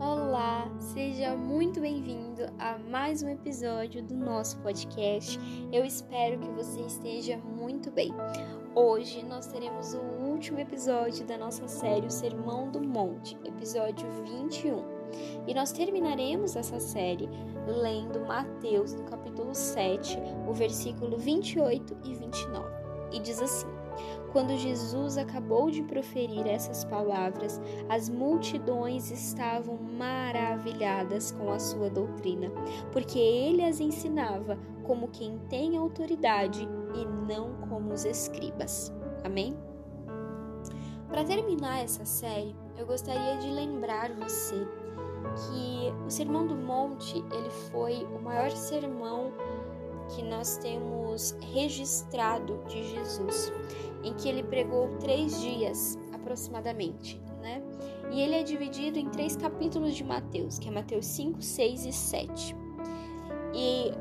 Olá, seja muito bem-vindo a mais um episódio do nosso podcast. Eu espero que você esteja muito bem. Hoje nós teremos o último episódio da nossa série O Sermão do Monte, episódio 21. E nós terminaremos essa série lendo Mateus, no capítulo 7, o versículo 28 e 29. E diz assim: quando Jesus acabou de proferir essas palavras, as multidões estavam maravilhadas com a sua doutrina, porque ele as ensinava como quem tem autoridade e não como os escribas. Amém? Para terminar essa série, eu gostaria de lembrar você que o Sermão do Monte, ele foi o maior sermão que nós temos registrado de Jesus em que ele pregou três dias aproximadamente, né? E ele é dividido em três capítulos de Mateus, que é Mateus 5, 6 e 7. E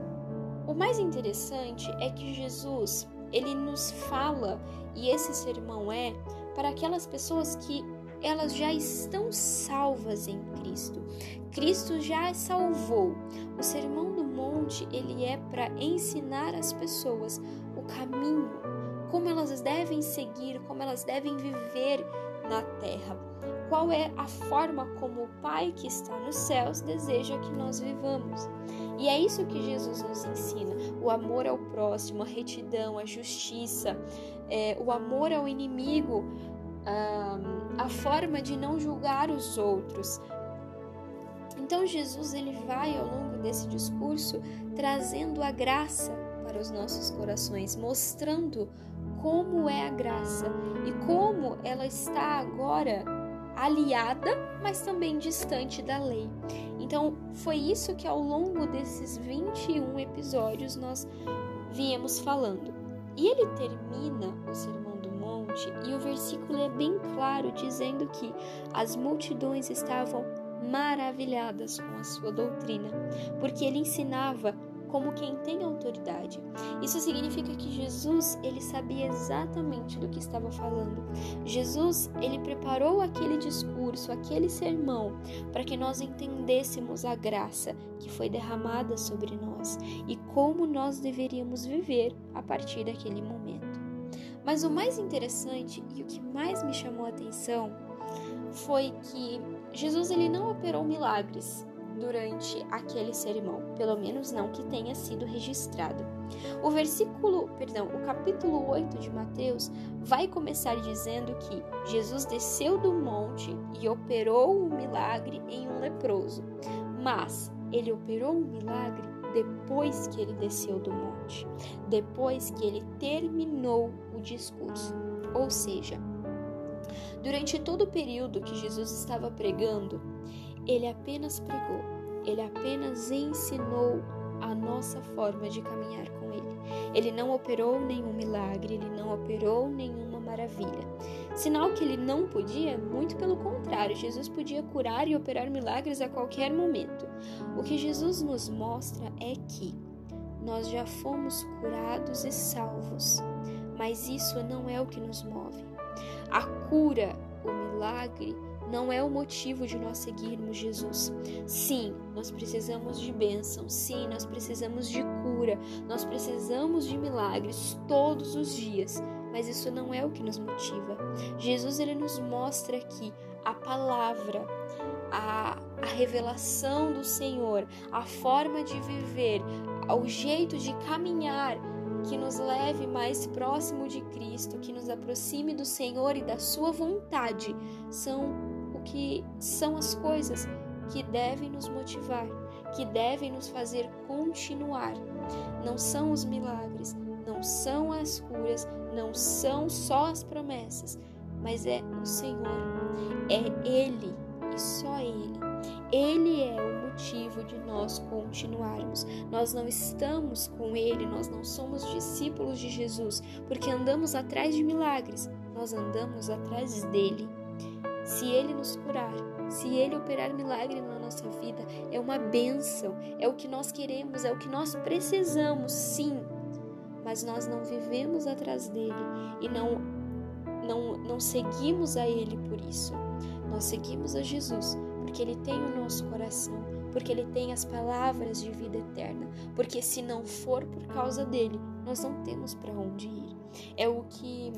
o mais interessante é que Jesus, ele nos fala, e esse sermão é para aquelas pessoas que elas já estão salvas em Cristo. Cristo já salvou. O Sermão do Monte, ele é para ensinar as pessoas o caminho como elas devem seguir, como elas devem viver na terra. Qual é a forma como o Pai que está nos céus deseja que nós vivamos? E é isso que Jesus nos ensina: o amor ao próximo, a retidão, a justiça, é, o amor ao inimigo, a forma de não julgar os outros. Então Jesus ele vai ao longo desse discurso trazendo a graça para os nossos corações, mostrando como é a graça e como ela está agora aliada, mas também distante da lei. Então, foi isso que ao longo desses 21 episódios nós viemos falando. E ele termina o Sermão do Monte e o versículo é bem claro dizendo que as multidões estavam maravilhadas com a sua doutrina, porque ele ensinava como quem tem autoridade. Isso significa que Jesus, ele sabia exatamente do que estava falando. Jesus, ele preparou aquele discurso, aquele sermão, para que nós entendêssemos a graça que foi derramada sobre nós e como nós deveríamos viver a partir daquele momento. Mas o mais interessante e o que mais me chamou a atenção foi que Jesus ele não operou milagres durante aquele sermão, pelo menos não que tenha sido registrado. O versículo, perdão, o capítulo 8 de Mateus vai começar dizendo que Jesus desceu do monte e operou um milagre em um leproso. Mas ele operou um milagre depois que ele desceu do monte, depois que ele terminou o discurso. Ou seja, durante todo o período que Jesus estava pregando, ele apenas pregou, ele apenas ensinou a nossa forma de caminhar com ele. Ele não operou nenhum milagre, ele não operou nenhuma maravilha. Sinal que ele não podia, muito pelo contrário, Jesus podia curar e operar milagres a qualquer momento. O que Jesus nos mostra é que nós já fomos curados e salvos, mas isso não é o que nos move. A cura, o milagre, não é o motivo de nós seguirmos Jesus. Sim, nós precisamos de bênção, sim, nós precisamos de cura, nós precisamos de milagres todos os dias, mas isso não é o que nos motiva. Jesus ele nos mostra que a palavra, a, a revelação do Senhor, a forma de viver, o jeito de caminhar que nos leve mais próximo de Cristo, que nos aproxime do Senhor e da Sua vontade, são o que são as coisas que devem nos motivar, que devem nos fazer continuar. Não são os milagres, não são as curas, não são só as promessas, mas é o Senhor. É Ele e só Ele. Ele é o motivo de nós continuarmos. Nós não estamos com Ele, nós não somos discípulos de Jesus porque andamos atrás de milagres, nós andamos atrás dele. Se Ele nos curar, se Ele operar milagre na nossa vida, é uma bênção, é o que nós queremos, é o que nós precisamos, sim. Mas nós não vivemos atrás dele e não, não, não seguimos a Ele por isso. Nós seguimos a Jesus porque Ele tem o nosso coração, porque Ele tem as palavras de vida eterna, porque se não for por causa dele, nós não temos para onde ir. É o que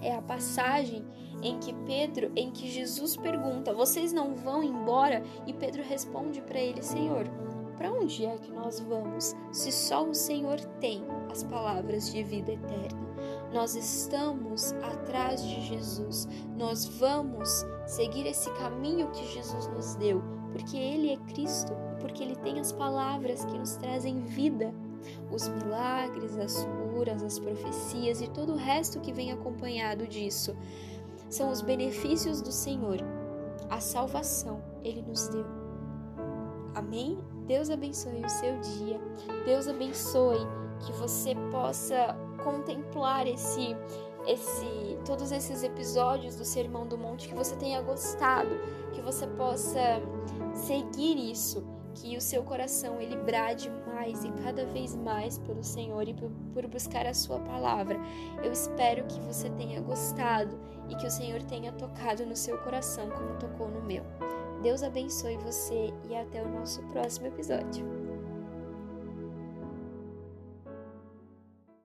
é a passagem em que Pedro, em que Jesus pergunta: "Vocês não vão embora?" E Pedro responde para ele: "Senhor, para onde é que nós vamos se só o Senhor tem as palavras de vida eterna? Nós estamos atrás de Jesus. Nós vamos seguir esse caminho que Jesus nos deu, porque ele é Cristo e porque ele tem as palavras que nos trazem vida os milagres, as curas, as profecias e todo o resto que vem acompanhado disso. São os benefícios do Senhor. A salvação Ele nos deu. Amém? Deus abençoe o seu dia. Deus abençoe que você possa contemplar esse esse todos esses episódios do Sermão do Monte que você tenha gostado, que você possa seguir isso que o seu coração ele brade mais e cada vez mais pelo Senhor e por, por buscar a sua palavra. Eu espero que você tenha gostado e que o Senhor tenha tocado no seu coração como tocou no meu. Deus abençoe você e até o nosso próximo episódio.